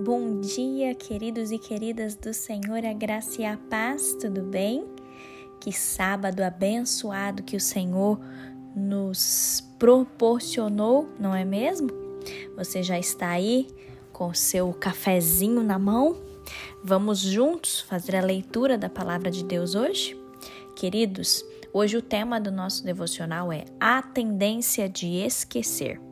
Bom dia, queridos e queridas do Senhor, a graça e a paz, tudo bem? Que sábado abençoado que o Senhor nos proporcionou, não é mesmo? Você já está aí com o seu cafezinho na mão? Vamos juntos fazer a leitura da palavra de Deus hoje? Queridos, hoje o tema do nosso devocional é a tendência de esquecer.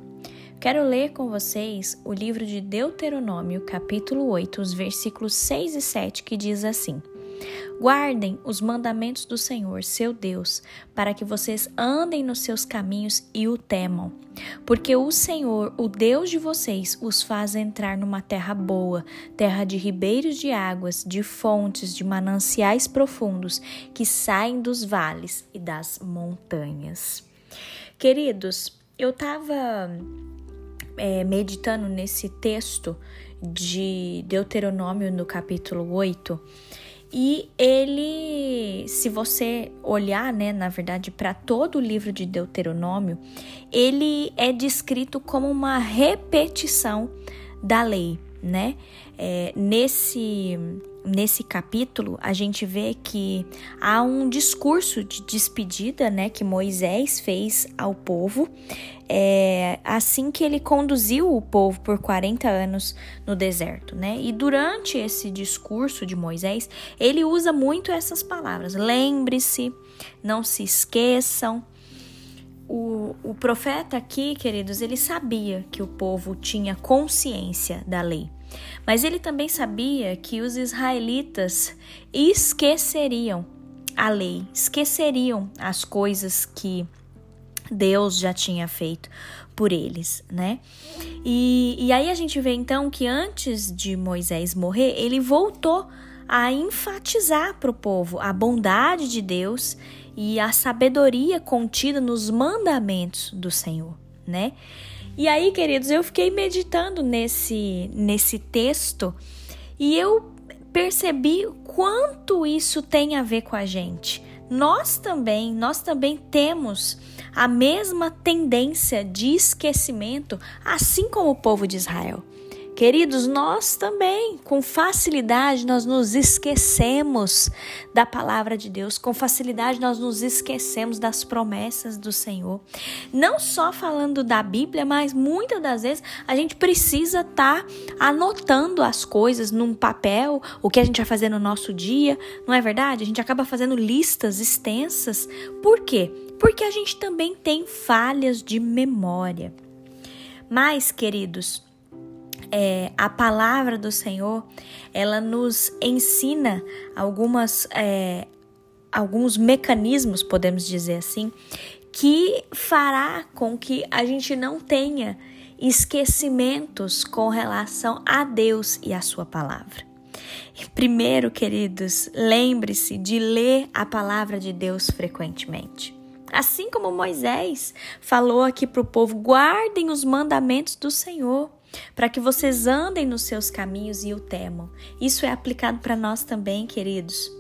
Quero ler com vocês o livro de Deuteronômio, capítulo 8, os versículos 6 e 7, que diz assim: Guardem os mandamentos do Senhor, seu Deus, para que vocês andem nos seus caminhos e o temam. Porque o Senhor, o Deus de vocês, os faz entrar numa terra boa, terra de ribeiros de águas, de fontes, de mananciais profundos que saem dos vales e das montanhas. Queridos, eu estava é, meditando nesse texto de Deuteronômio no capítulo 8. E ele, se você olhar, né, na verdade, para todo o livro de Deuteronômio, ele é descrito como uma repetição da lei, né? É, nesse nesse capítulo, a gente vê que há um discurso de despedida né, que Moisés fez ao povo é, assim que ele conduziu o povo por 40 anos no deserto. Né? E durante esse discurso de Moisés, ele usa muito essas palavras: lembre-se, não se esqueçam. O, o profeta aqui, queridos, ele sabia que o povo tinha consciência da lei. Mas ele também sabia que os israelitas esqueceriam a lei, esqueceriam as coisas que Deus já tinha feito por eles, né? E, e aí a gente vê então que antes de Moisés morrer, ele voltou a enfatizar para o povo a bondade de Deus e a sabedoria contida nos mandamentos do Senhor, né? E aí, queridos, eu fiquei meditando nesse, nesse texto e eu percebi quanto isso tem a ver com a gente. Nós também, nós também temos a mesma tendência de esquecimento, assim como o povo de Israel. Queridos, nós também, com facilidade, nós nos esquecemos da palavra de Deus, com facilidade nós nos esquecemos das promessas do Senhor. Não só falando da Bíblia, mas muitas das vezes a gente precisa estar tá anotando as coisas num papel, o que a gente vai fazer no nosso dia, não é verdade? A gente acaba fazendo listas extensas. Por quê? Porque a gente também tem falhas de memória. Mas, queridos, é, a palavra do Senhor, ela nos ensina algumas, é, alguns mecanismos, podemos dizer assim, que fará com que a gente não tenha esquecimentos com relação a Deus e a sua palavra. Primeiro, queridos, lembre-se de ler a palavra de Deus frequentemente. Assim como Moisés falou aqui para o povo: guardem os mandamentos do Senhor para que vocês andem nos seus caminhos e o temam. Isso é aplicado para nós também, queridos.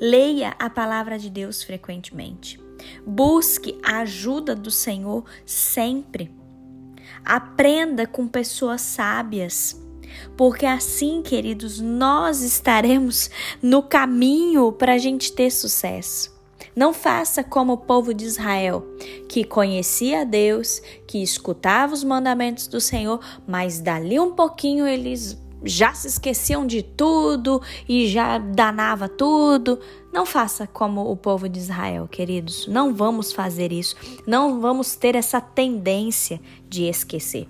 Leia a palavra de Deus frequentemente. Busque a ajuda do Senhor sempre. Aprenda com pessoas sábias. Porque assim, queridos, nós estaremos no caminho para a gente ter sucesso. Não faça como o povo de Israel, que conhecia Deus, que escutava os mandamentos do Senhor, mas dali um pouquinho eles já se esqueciam de tudo e já danava tudo. Não faça como o povo de Israel, queridos. Não vamos fazer isso. Não vamos ter essa tendência de esquecer.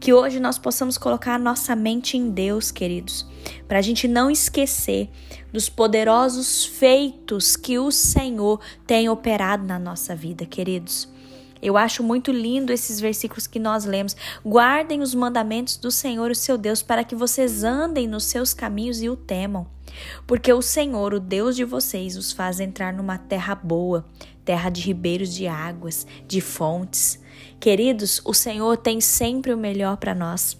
Que hoje nós possamos colocar a nossa mente em Deus, queridos, para a gente não esquecer dos poderosos feitos que o Senhor tem operado na nossa vida, queridos. Eu acho muito lindo esses versículos que nós lemos. Guardem os mandamentos do Senhor, o seu Deus, para que vocês andem nos seus caminhos e o temam. Porque o Senhor, o Deus de vocês, os faz entrar numa terra boa, terra de ribeiros de águas, de fontes. Queridos, o Senhor tem sempre o melhor para nós.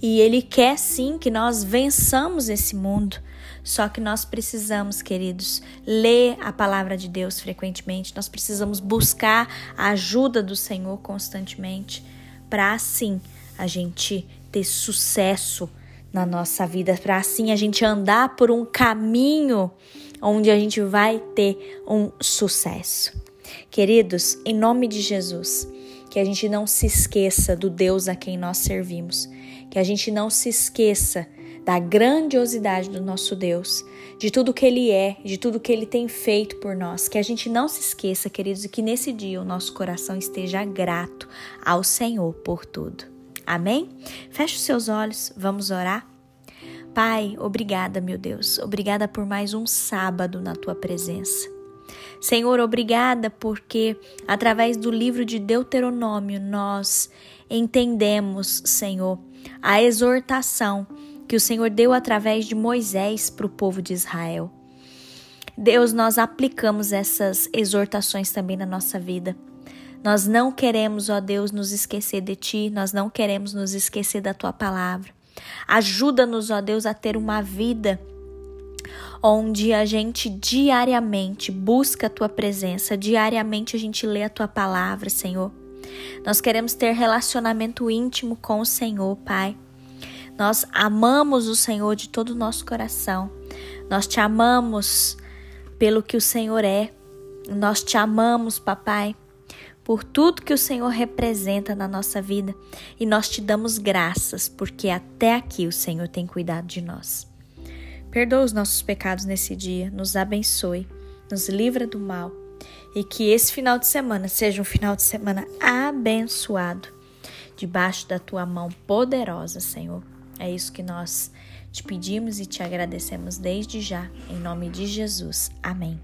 E Ele quer sim que nós vençamos esse mundo. Só que nós precisamos, queridos, ler a palavra de Deus frequentemente, nós precisamos buscar a ajuda do Senhor constantemente, para assim a gente ter sucesso na nossa vida, para assim a gente andar por um caminho onde a gente vai ter um sucesso. Queridos, em nome de Jesus, que a gente não se esqueça do Deus a quem nós servimos, que a gente não se esqueça da grandiosidade do nosso Deus, de tudo que Ele é, de tudo que Ele tem feito por nós. Que a gente não se esqueça, queridos, e que nesse dia o nosso coração esteja grato ao Senhor por tudo. Amém? Feche os seus olhos, vamos orar. Pai, obrigada, meu Deus. Obrigada por mais um sábado na tua presença. Senhor, obrigada porque através do livro de Deuteronômio nós entendemos, Senhor, a exortação que o Senhor deu através de Moisés para o povo de Israel. Deus, nós aplicamos essas exortações também na nossa vida. Nós não queremos, ó Deus, nos esquecer de Ti, nós não queremos nos esquecer da Tua palavra. Ajuda-nos, ó Deus, a ter uma vida onde a gente diariamente busca a tua presença, diariamente a gente lê a tua palavra, Senhor. Nós queremos ter relacionamento íntimo com o Senhor, Pai. Nós amamos o Senhor de todo o nosso coração. Nós te amamos pelo que o Senhor é. Nós te amamos, papai, por tudo que o Senhor representa na nossa vida e nós te damos graças porque até aqui o Senhor tem cuidado de nós. Perdoa os nossos pecados nesse dia, nos abençoe, nos livra do mal e que esse final de semana seja um final de semana abençoado, debaixo da tua mão poderosa, Senhor. É isso que nós te pedimos e te agradecemos desde já, em nome de Jesus. Amém.